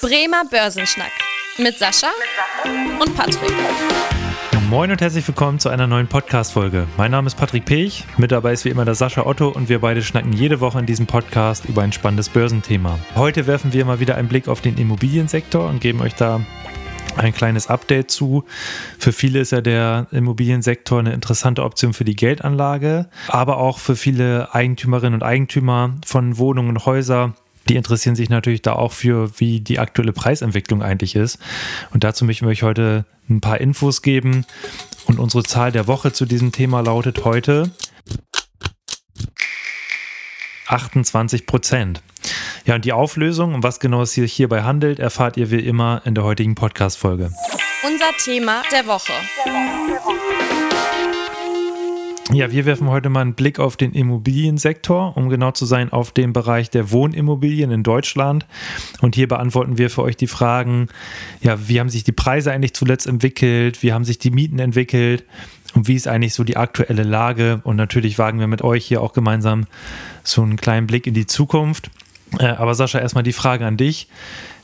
Bremer Börsenschnack mit Sascha und Patrick. Moin und herzlich willkommen zu einer neuen Podcast-Folge. Mein Name ist Patrick Pech, mit dabei ist wie immer der Sascha Otto und wir beide schnacken jede Woche in diesem Podcast über ein spannendes Börsenthema. Heute werfen wir mal wieder einen Blick auf den Immobiliensektor und geben euch da ein kleines Update zu. Für viele ist ja der Immobiliensektor eine interessante Option für die Geldanlage, aber auch für viele Eigentümerinnen und Eigentümer von Wohnungen und Häusern die interessieren sich natürlich da auch für, wie die aktuelle Preisentwicklung eigentlich ist. Und dazu möchten wir euch heute ein paar Infos geben. Und unsere Zahl der Woche zu diesem Thema lautet heute 28 Prozent. Ja, und die Auflösung, um was genau es sich hierbei handelt, erfahrt ihr wie immer in der heutigen Podcast-Folge. Unser Thema. Der Woche, der Woche. Ja, wir werfen heute mal einen Blick auf den Immobiliensektor, um genau zu sein, auf den Bereich der Wohnimmobilien in Deutschland. Und hier beantworten wir für euch die Fragen, ja, wie haben sich die Preise eigentlich zuletzt entwickelt, wie haben sich die Mieten entwickelt und wie ist eigentlich so die aktuelle Lage. Und natürlich wagen wir mit euch hier auch gemeinsam so einen kleinen Blick in die Zukunft. Äh, aber Sascha, erstmal die Frage an dich.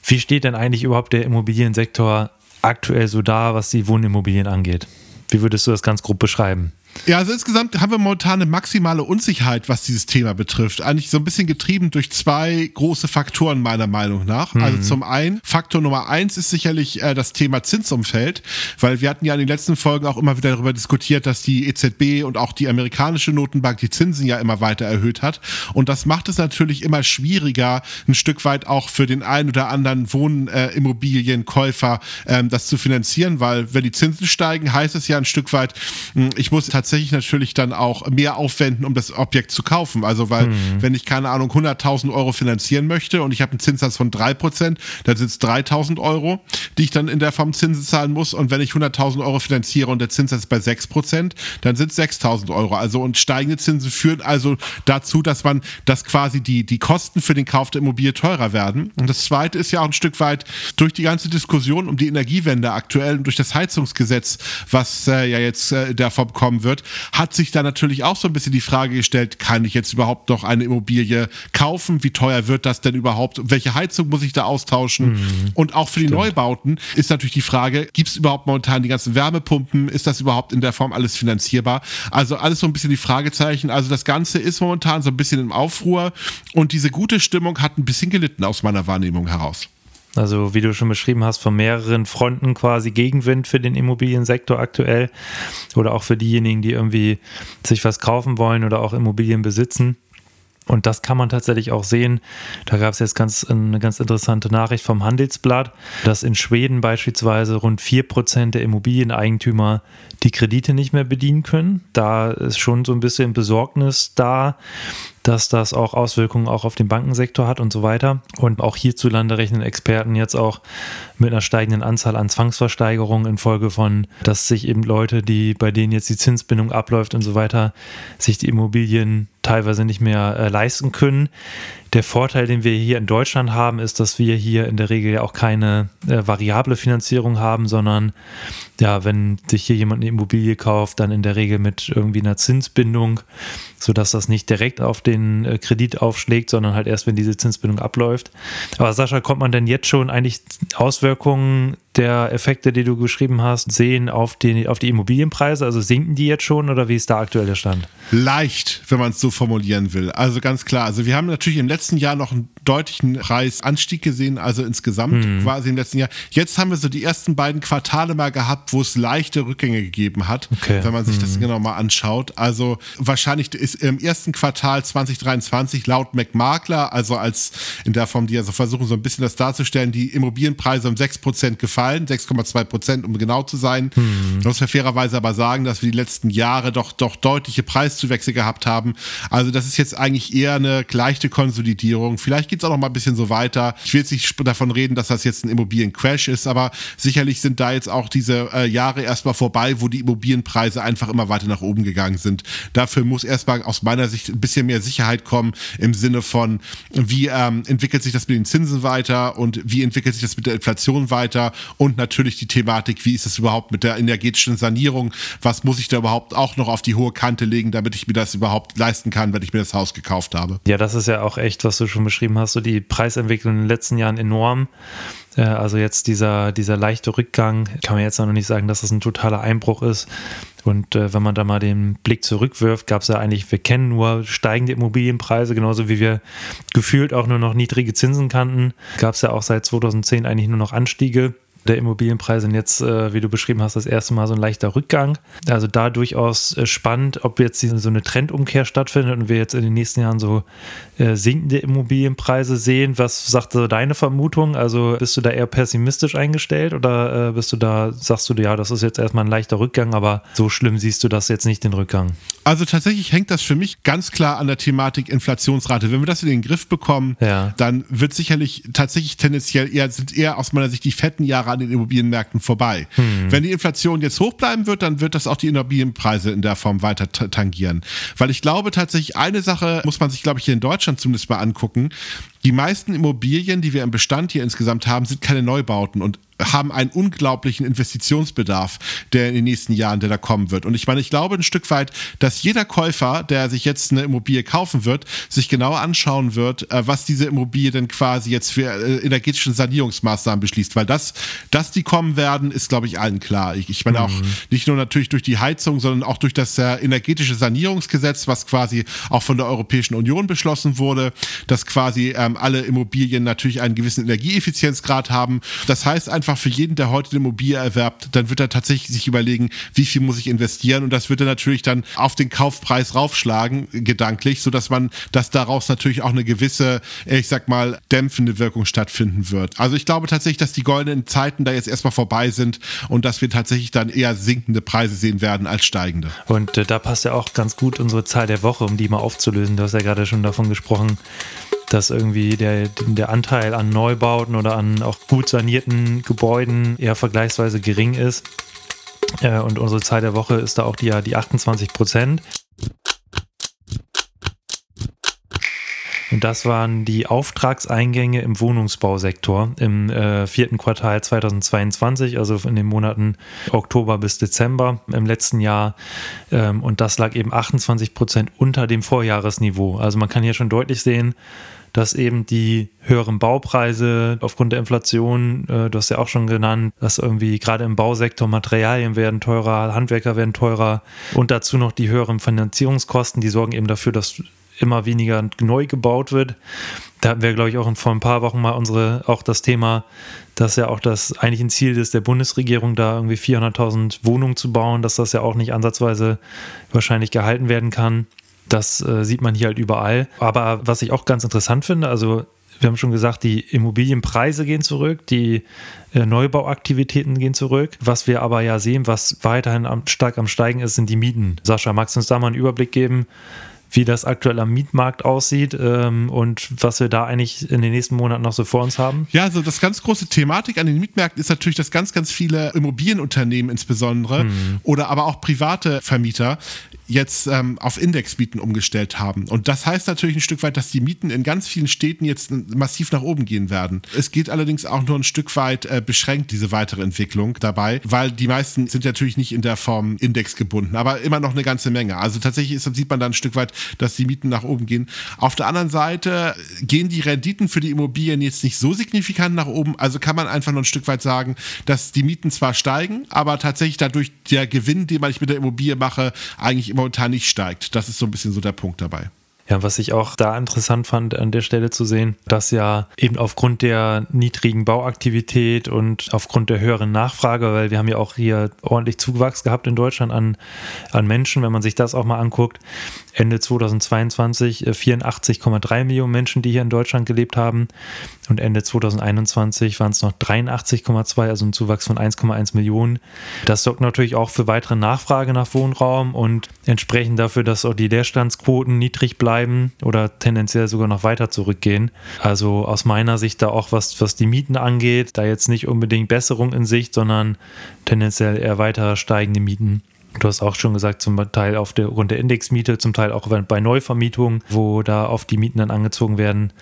Wie steht denn eigentlich überhaupt der Immobiliensektor aktuell so da, was die Wohnimmobilien angeht? Wie würdest du das ganz grob beschreiben? Ja, also insgesamt haben wir momentan eine maximale Unsicherheit, was dieses Thema betrifft. Eigentlich so ein bisschen getrieben durch zwei große Faktoren meiner Meinung nach. Mhm. Also zum einen, Faktor Nummer eins ist sicherlich äh, das Thema Zinsumfeld, weil wir hatten ja in den letzten Folgen auch immer wieder darüber diskutiert, dass die EZB und auch die amerikanische Notenbank die Zinsen ja immer weiter erhöht hat. Und das macht es natürlich immer schwieriger, ein Stück weit auch für den einen oder anderen Wohnimmobilienkäufer äh, ähm, das zu finanzieren, weil wenn die Zinsen steigen, heißt es ja ein Stück weit, hm, ich muss tatsächlich tatsächlich natürlich dann auch mehr aufwenden, um das Objekt zu kaufen. Also, weil, mhm. wenn ich keine Ahnung 100.000 Euro finanzieren möchte und ich habe einen Zinssatz von 3%, dann sind es 3.000 Euro, die ich dann in der Form Zinsen zahlen muss. Und wenn ich 100.000 Euro finanziere und der Zinssatz bei 6%, dann sind es 6.000 Euro. Also, und steigende Zinsen führen also dazu, dass man, dass quasi die, die Kosten für den Kauf der Immobilie teurer werden. Und das zweite ist ja auch ein Stück weit durch die ganze Diskussion um die Energiewende aktuell und durch das Heizungsgesetz, was äh, ja jetzt äh, Form kommen wird, wird, hat sich da natürlich auch so ein bisschen die Frage gestellt, kann ich jetzt überhaupt noch eine Immobilie kaufen? Wie teuer wird das denn überhaupt? Welche Heizung muss ich da austauschen? Mhm. Und auch für die Stimmt. Neubauten ist natürlich die Frage, gibt es überhaupt momentan die ganzen Wärmepumpen? Ist das überhaupt in der Form alles finanzierbar? Also alles so ein bisschen die Fragezeichen. Also das Ganze ist momentan so ein bisschen im Aufruhr und diese gute Stimmung hat ein bisschen gelitten aus meiner Wahrnehmung heraus. Also wie du schon beschrieben hast, von mehreren Fronten quasi Gegenwind für den Immobiliensektor aktuell oder auch für diejenigen, die irgendwie sich was kaufen wollen oder auch Immobilien besitzen. Und das kann man tatsächlich auch sehen. Da gab es jetzt ganz, eine ganz interessante Nachricht vom Handelsblatt, dass in Schweden beispielsweise rund 4% der Immobilieneigentümer die Kredite nicht mehr bedienen können. Da ist schon so ein bisschen Besorgnis da, dass das auch Auswirkungen auch auf den Bankensektor hat und so weiter. Und auch hierzulande rechnen Experten jetzt auch mit einer steigenden Anzahl an Zwangsversteigerungen infolge von, dass sich eben Leute, die bei denen jetzt die Zinsbindung abläuft und so weiter, sich die Immobilien teilweise nicht mehr äh, leisten können. Der Vorteil, den wir hier in Deutschland haben, ist, dass wir hier in der Regel ja auch keine äh, variable Finanzierung haben, sondern ja, wenn sich hier jemand eine Immobilie kauft, dann in der Regel mit irgendwie einer Zinsbindung, sodass das nicht direkt auf den äh, Kredit aufschlägt, sondern halt erst, wenn diese Zinsbindung abläuft. Aber Sascha, kommt man denn jetzt schon eigentlich Auswirkungen der Effekte, die du geschrieben hast, sehen auf die, auf die Immobilienpreise? Also sinken die jetzt schon oder wie ist da aktuell der Stand? Leicht, wenn man es so formulieren will. Also ganz klar. Also wir haben natürlich im letzten Jahr noch einen deutlichen Preisanstieg gesehen, also insgesamt mhm. quasi im letzten Jahr. Jetzt haben wir so die ersten beiden Quartale mal gehabt, wo es leichte Rückgänge gegeben hat, okay. wenn man sich mhm. das genau mal anschaut. Also wahrscheinlich ist im ersten Quartal 2023 laut McMakler, also als in der Form, die also versuchen so ein bisschen das darzustellen, die Immobilienpreise um 6% gefallen gefallen, 6,2 Prozent, um genau zu sein. Hm. Muss ja fairerweise aber sagen, dass wir die letzten Jahre doch, doch deutliche Preiszuwächse gehabt haben. Also das ist jetzt eigentlich eher eine leichte Konsolidierung. Vielleicht geht es auch noch mal ein bisschen so weiter. Ich will jetzt nicht davon reden, dass das jetzt ein Immobiliencrash ist, aber sicherlich sind da jetzt auch diese äh, Jahre erstmal vorbei, wo die Immobilienpreise einfach immer weiter nach oben gegangen sind. Dafür muss erstmal aus meiner Sicht ein bisschen mehr Sicherheit kommen im Sinne von, wie ähm, entwickelt sich das mit den Zinsen weiter und wie entwickelt sich das mit der Inflation weiter und natürlich die Thematik, wie ist es überhaupt mit der energetischen Sanierung, was muss ich da überhaupt auch noch auf die hohe Kante legen, damit ich mir das überhaupt leisten kann, wenn ich mir das Haus gekauft habe. Ja, das ist ja auch echt, was du schon beschrieben hast, so die Preisentwicklung in den letzten Jahren enorm. Äh, also jetzt dieser, dieser leichte Rückgang, kann man jetzt noch nicht sagen, dass das ein totaler Einbruch ist. Und äh, wenn man da mal den Blick zurückwirft, gab es ja eigentlich, wir kennen nur steigende Immobilienpreise, genauso wie wir gefühlt auch nur noch niedrige Zinsen kannten, gab es ja auch seit 2010 eigentlich nur noch Anstiege der Immobilienpreise und jetzt, äh, wie du beschrieben hast, das erste Mal so ein leichter Rückgang. Also da durchaus äh, spannend, ob jetzt so eine Trendumkehr stattfindet und wir jetzt in den nächsten Jahren so äh, sinkende Immobilienpreise sehen. Was sagt so deine Vermutung? Also bist du da eher pessimistisch eingestellt oder bist du da, sagst du, ja, das ist jetzt erstmal ein leichter Rückgang, aber so schlimm siehst du das jetzt nicht, den Rückgang? Also tatsächlich hängt das für mich ganz klar an der Thematik Inflationsrate. Wenn wir das in den Griff bekommen, ja. dann wird sicherlich tatsächlich tendenziell eher, sind eher aus meiner Sicht die fetten Jahre an den Immobilienmärkten vorbei. Hm. Wenn die Inflation jetzt hoch bleiben wird, dann wird das auch die Immobilienpreise in der Form weiter tangieren. Weil ich glaube tatsächlich, eine Sache muss man sich, glaube ich, hier in Deutschland zumindest mal angucken. Die meisten Immobilien, die wir im Bestand hier insgesamt haben, sind keine Neubauten und haben einen unglaublichen Investitionsbedarf, der in den nächsten Jahren, der da kommen wird. Und ich meine, ich glaube ein Stück weit, dass jeder Käufer, der sich jetzt eine Immobilie kaufen wird, sich genau anschauen wird, äh, was diese Immobilie denn quasi jetzt für äh, energetische Sanierungsmaßnahmen beschließt. Weil das, dass die kommen werden, ist, glaube ich, allen klar. Ich, ich meine mhm. auch nicht nur natürlich durch die Heizung, sondern auch durch das äh, energetische Sanierungsgesetz, was quasi auch von der Europäischen Union beschlossen wurde, dass quasi ähm, alle Immobilien natürlich einen gewissen Energieeffizienzgrad haben. Das heißt einfach, einfach für jeden, der heute eine Immobilie erwerbt, dann wird er tatsächlich sich überlegen, wie viel muss ich investieren und das wird er natürlich dann auf den Kaufpreis raufschlagen, gedanklich, sodass man, dass daraus natürlich auch eine gewisse, ich sag mal, dämpfende Wirkung stattfinden wird. Also ich glaube tatsächlich, dass die goldenen Zeiten da jetzt erstmal vorbei sind und dass wir tatsächlich dann eher sinkende Preise sehen werden als steigende. Und äh, da passt ja auch ganz gut unsere Zahl der Woche, um die mal aufzulösen. Du hast ja gerade schon davon gesprochen, dass irgendwie der, der Anteil an Neubauten oder an auch gut sanierten Gebäuden eher vergleichsweise gering ist. Äh, und unsere Zahl der Woche ist da auch die, die 28 Prozent. Und das waren die Auftragseingänge im Wohnungsbausektor im äh, vierten Quartal 2022, also in den Monaten Oktober bis Dezember im letzten Jahr. Ähm, und das lag eben 28 Prozent unter dem Vorjahresniveau. Also man kann hier schon deutlich sehen, dass eben die höheren Baupreise aufgrund der Inflation, äh, du hast ja auch schon genannt, dass irgendwie gerade im Bausektor Materialien werden teurer, Handwerker werden teurer und dazu noch die höheren Finanzierungskosten, die sorgen eben dafür, dass immer weniger neu gebaut wird. Da hatten wir, glaube ich, auch vor ein paar Wochen mal unsere, auch das Thema, dass ja auch das eigentlich ein Ziel ist der Bundesregierung, da irgendwie 400.000 Wohnungen zu bauen, dass das ja auch nicht ansatzweise wahrscheinlich gehalten werden kann. Das äh, sieht man hier halt überall. Aber was ich auch ganz interessant finde, also wir haben schon gesagt, die Immobilienpreise gehen zurück, die äh, Neubauaktivitäten gehen zurück. Was wir aber ja sehen, was weiterhin am, stark am Steigen ist, sind die Mieten. Sascha, magst du uns da mal einen Überblick geben, wie das aktuell am Mietmarkt aussieht ähm, und was wir da eigentlich in den nächsten Monaten noch so vor uns haben? Ja, also das ganz große Thematik an den Mietmärkten ist natürlich, dass ganz, ganz viele Immobilienunternehmen insbesondere mhm. oder aber auch private Vermieter jetzt ähm, auf Indexmieten umgestellt haben. Und das heißt natürlich ein Stück weit, dass die Mieten in ganz vielen Städten jetzt massiv nach oben gehen werden. Es geht allerdings auch nur ein Stück weit äh, beschränkt, diese weitere Entwicklung dabei, weil die meisten sind natürlich nicht in der Form indexgebunden, aber immer noch eine ganze Menge. Also tatsächlich ist, sieht man dann ein Stück weit, dass die Mieten nach oben gehen. Auf der anderen Seite gehen die Renditen für die Immobilien jetzt nicht so signifikant nach oben. Also kann man einfach nur ein Stück weit sagen, dass die Mieten zwar steigen, aber tatsächlich dadurch der Gewinn, den man mit der Immobilie mache, eigentlich momentan nicht steigt. Das ist so ein bisschen so der Punkt dabei. Ja, was ich auch da interessant fand, an der Stelle zu sehen, dass ja eben aufgrund der niedrigen Bauaktivität und aufgrund der höheren Nachfrage, weil wir haben ja auch hier ordentlich Zuwachs gehabt in Deutschland an, an Menschen, wenn man sich das auch mal anguckt, Ende 2022 84,3 äh, Millionen Menschen, die hier in Deutschland gelebt haben. Und Ende 2021 waren es noch 83,2, also ein Zuwachs von 1,1 Millionen. Das sorgt natürlich auch für weitere Nachfrage nach Wohnraum und entsprechend dafür, dass auch die Leerstandsquoten niedrig bleiben oder tendenziell sogar noch weiter zurückgehen. Also aus meiner Sicht da auch was, was die Mieten angeht, da jetzt nicht unbedingt Besserung in Sicht, sondern tendenziell eher weiter steigende Mieten. Du hast auch schon gesagt, zum Teil auf der, der Indexmiete, zum Teil auch bei Neuvermietungen, wo da oft die Mieten dann angezogen werden.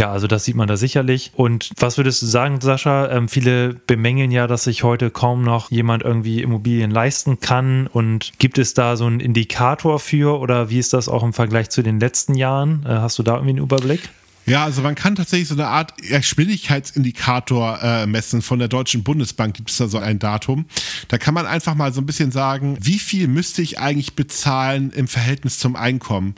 Ja, also das sieht man da sicherlich. Und was würdest du sagen, Sascha? Ähm, viele bemängeln ja, dass sich heute kaum noch jemand irgendwie Immobilien leisten kann. Und gibt es da so einen Indikator für oder wie ist das auch im Vergleich zu den letzten Jahren? Äh, hast du da irgendwie einen Überblick? Ja, also man kann tatsächlich so eine Art Geschwindigkeitsindikator äh, messen. Von der Deutschen Bundesbank gibt es da so ein Datum. Da kann man einfach mal so ein bisschen sagen, wie viel müsste ich eigentlich bezahlen im Verhältnis zum Einkommen?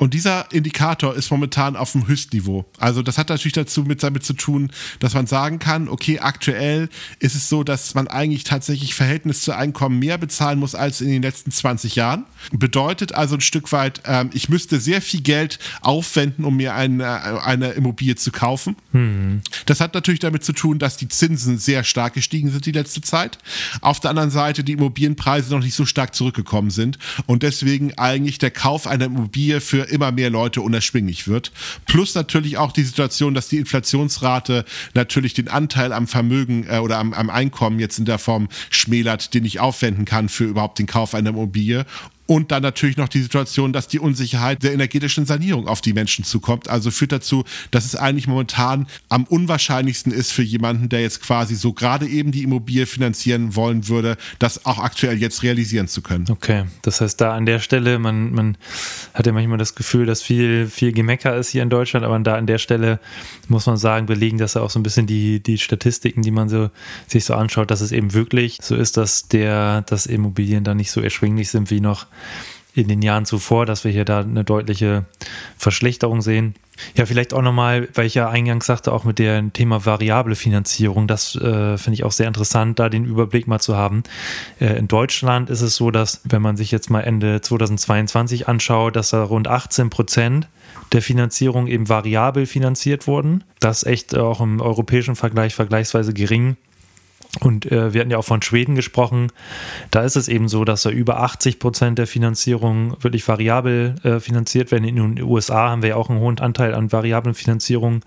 Und dieser Indikator ist momentan auf dem Höchstniveau. Also das hat natürlich dazu mit damit zu tun, dass man sagen kann, okay, aktuell ist es so, dass man eigentlich tatsächlich Verhältnis zu Einkommen mehr bezahlen muss als in den letzten 20 Jahren. Bedeutet also ein Stück weit, ähm, ich müsste sehr viel Geld aufwenden, um mir eine, eine Immobilie zu kaufen. Hm. Das hat natürlich damit zu tun, dass die Zinsen sehr stark gestiegen sind die letzte Zeit. Auf der anderen Seite die Immobilienpreise noch nicht so stark zurückgekommen sind und deswegen eigentlich der Kauf einer Immobilie für immer mehr Leute unerschwinglich wird. Plus natürlich auch die Situation, dass die Inflationsrate natürlich den Anteil am Vermögen äh, oder am, am Einkommen jetzt in der Form schmälert, den ich aufwenden kann für überhaupt den Kauf einer Immobilie. Und dann natürlich noch die Situation, dass die Unsicherheit der energetischen Sanierung auf die Menschen zukommt. Also führt dazu, dass es eigentlich momentan am unwahrscheinlichsten ist für jemanden, der jetzt quasi so gerade eben die Immobilie finanzieren wollen würde, das auch aktuell jetzt realisieren zu können. Okay, das heißt, da an der Stelle, man, man hat ja manchmal das Gefühl, dass viel, viel Gemecker ist hier in Deutschland, aber da an der Stelle muss man sagen, belegen das ja auch so ein bisschen die, die Statistiken, die man so, sich so anschaut, dass es eben wirklich so ist, dass der, dass Immobilien da nicht so erschwinglich sind wie noch in den Jahren zuvor, dass wir hier da eine deutliche Verschlechterung sehen. Ja, vielleicht auch nochmal, weil ich ja eingangs sagte, auch mit dem Thema variable Finanzierung, das äh, finde ich auch sehr interessant, da den Überblick mal zu haben. Äh, in Deutschland ist es so, dass, wenn man sich jetzt mal Ende 2022 anschaut, dass da rund 18 Prozent der Finanzierung eben variabel finanziert wurden. Das ist echt auch im europäischen Vergleich vergleichsweise gering. Und äh, wir hatten ja auch von Schweden gesprochen. Da ist es eben so, dass da über 80 Prozent der Finanzierung wirklich variabel äh, finanziert werden. In den USA haben wir ja auch einen hohen Anteil an variablen Finanzierungen.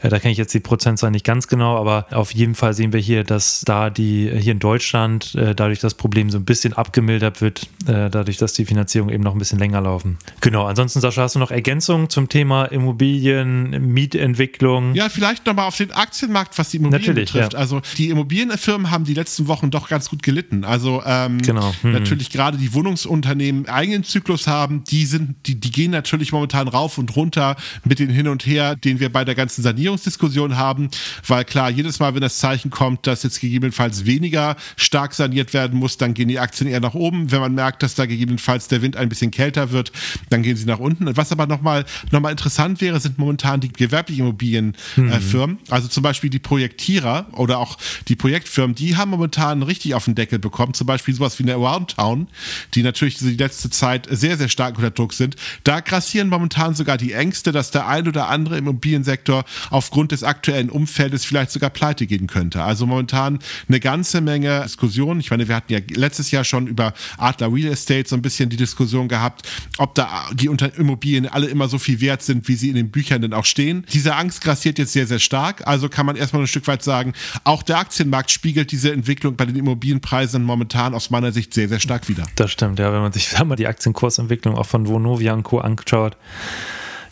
Äh, da kenne ich jetzt die Prozentzahl nicht ganz genau, aber auf jeden Fall sehen wir hier, dass da die hier in Deutschland äh, dadurch das Problem so ein bisschen abgemildert wird, äh, dadurch, dass die Finanzierung eben noch ein bisschen länger laufen. Genau. Ansonsten, Sascha, hast du noch Ergänzungen zum Thema Immobilien, Mietentwicklung? Ja, vielleicht nochmal auf den Aktienmarkt, was die Immobilien Natürlich, betrifft. Ja. Also die Immobilien Firmen haben die letzten Wochen doch ganz gut gelitten. Also ähm, genau. hm. natürlich gerade die Wohnungsunternehmen eigenen Zyklus haben, die sind, die, die gehen natürlich momentan rauf und runter mit den Hin und Her, den wir bei der ganzen Sanierungsdiskussion haben, weil klar, jedes Mal, wenn das Zeichen kommt, dass jetzt gegebenenfalls weniger stark saniert werden muss, dann gehen die Aktien eher nach oben. Wenn man merkt, dass da gegebenenfalls der Wind ein bisschen kälter wird, dann gehen sie nach unten. Was aber nochmal noch mal interessant wäre, sind momentan die gewerblichen Immobilienfirmen, mhm. also zum Beispiel die Projektierer oder auch die Projekt Projektfirmen, die haben momentan richtig auf den Deckel bekommen. Zum Beispiel sowas wie eine Aroundtown, die natürlich die letzte Zeit sehr, sehr stark unter Druck sind. Da grassieren momentan sogar die Ängste, dass der ein oder andere Immobiliensektor aufgrund des aktuellen Umfeldes vielleicht sogar pleite gehen könnte. Also momentan eine ganze Menge Diskussionen. Ich meine, wir hatten ja letztes Jahr schon über Adler Real Estate so ein bisschen die Diskussion gehabt, ob da die Immobilien alle immer so viel wert sind, wie sie in den Büchern denn auch stehen. Diese Angst grassiert jetzt sehr, sehr stark. Also kann man erstmal ein Stück weit sagen, auch der Aktienmarkt spiegelt diese Entwicklung bei den Immobilienpreisen momentan aus meiner Sicht sehr, sehr stark wieder. Das stimmt, ja, wenn man sich mal die Aktienkursentwicklung auch von Vonovia und Co. anschaut,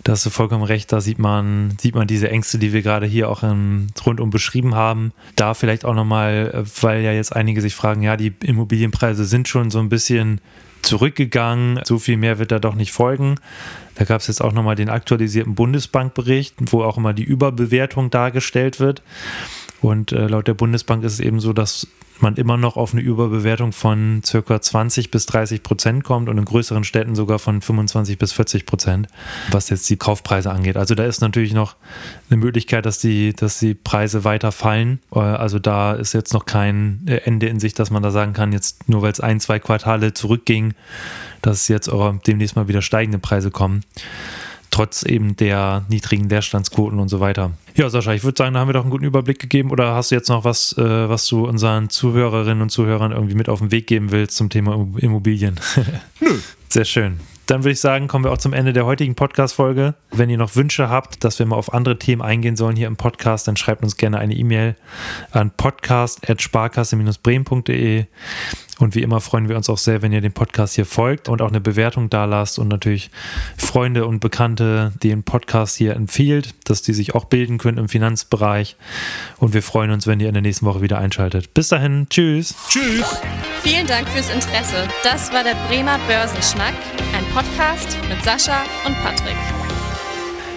da hast du vollkommen recht, da sieht man, sieht man diese Ängste, die wir gerade hier auch im, rundum beschrieben haben. Da vielleicht auch nochmal, weil ja jetzt einige sich fragen, ja, die Immobilienpreise sind schon so ein bisschen zurückgegangen, so viel mehr wird da doch nicht folgen. Da gab es jetzt auch nochmal den aktualisierten Bundesbankbericht, wo auch immer die Überbewertung dargestellt wird. Und äh, laut der Bundesbank ist es eben so, dass man immer noch auf eine Überbewertung von circa 20 bis 30 Prozent kommt und in größeren Städten sogar von 25 bis 40 Prozent, was jetzt die Kaufpreise angeht. Also da ist natürlich noch eine Möglichkeit, dass die, dass die Preise weiter fallen. Äh, also da ist jetzt noch kein äh, Ende in sich, dass man da sagen kann, jetzt nur weil es ein, zwei Quartale zurückging, dass jetzt demnächst mal wieder steigende Preise kommen trotz eben der niedrigen Leerstandsquoten und so weiter. Ja, Sascha, ich würde sagen, da haben wir doch einen guten Überblick gegeben. Oder hast du jetzt noch was, äh, was du unseren Zuhörerinnen und Zuhörern irgendwie mit auf den Weg geben willst zum Thema Immobilien? Nö. Sehr schön. Dann würde ich sagen, kommen wir auch zum Ende der heutigen Podcast-Folge. Wenn ihr noch Wünsche habt, dass wir mal auf andere Themen eingehen sollen hier im Podcast, dann schreibt uns gerne eine E-Mail an podcast.sparkasse-bremen.de Und wie immer freuen wir uns auch sehr, wenn ihr dem Podcast hier folgt und auch eine Bewertung da lasst und natürlich Freunde und Bekannte den Podcast hier empfiehlt, dass die sich auch bilden können im Finanzbereich. Und wir freuen uns, wenn ihr in der nächsten Woche wieder einschaltet. Bis dahin, tschüss. Tschüss. Vielen Dank fürs Interesse. Das war der Bremer Börsenschnack, ein Podcast mit Sascha und Patrick.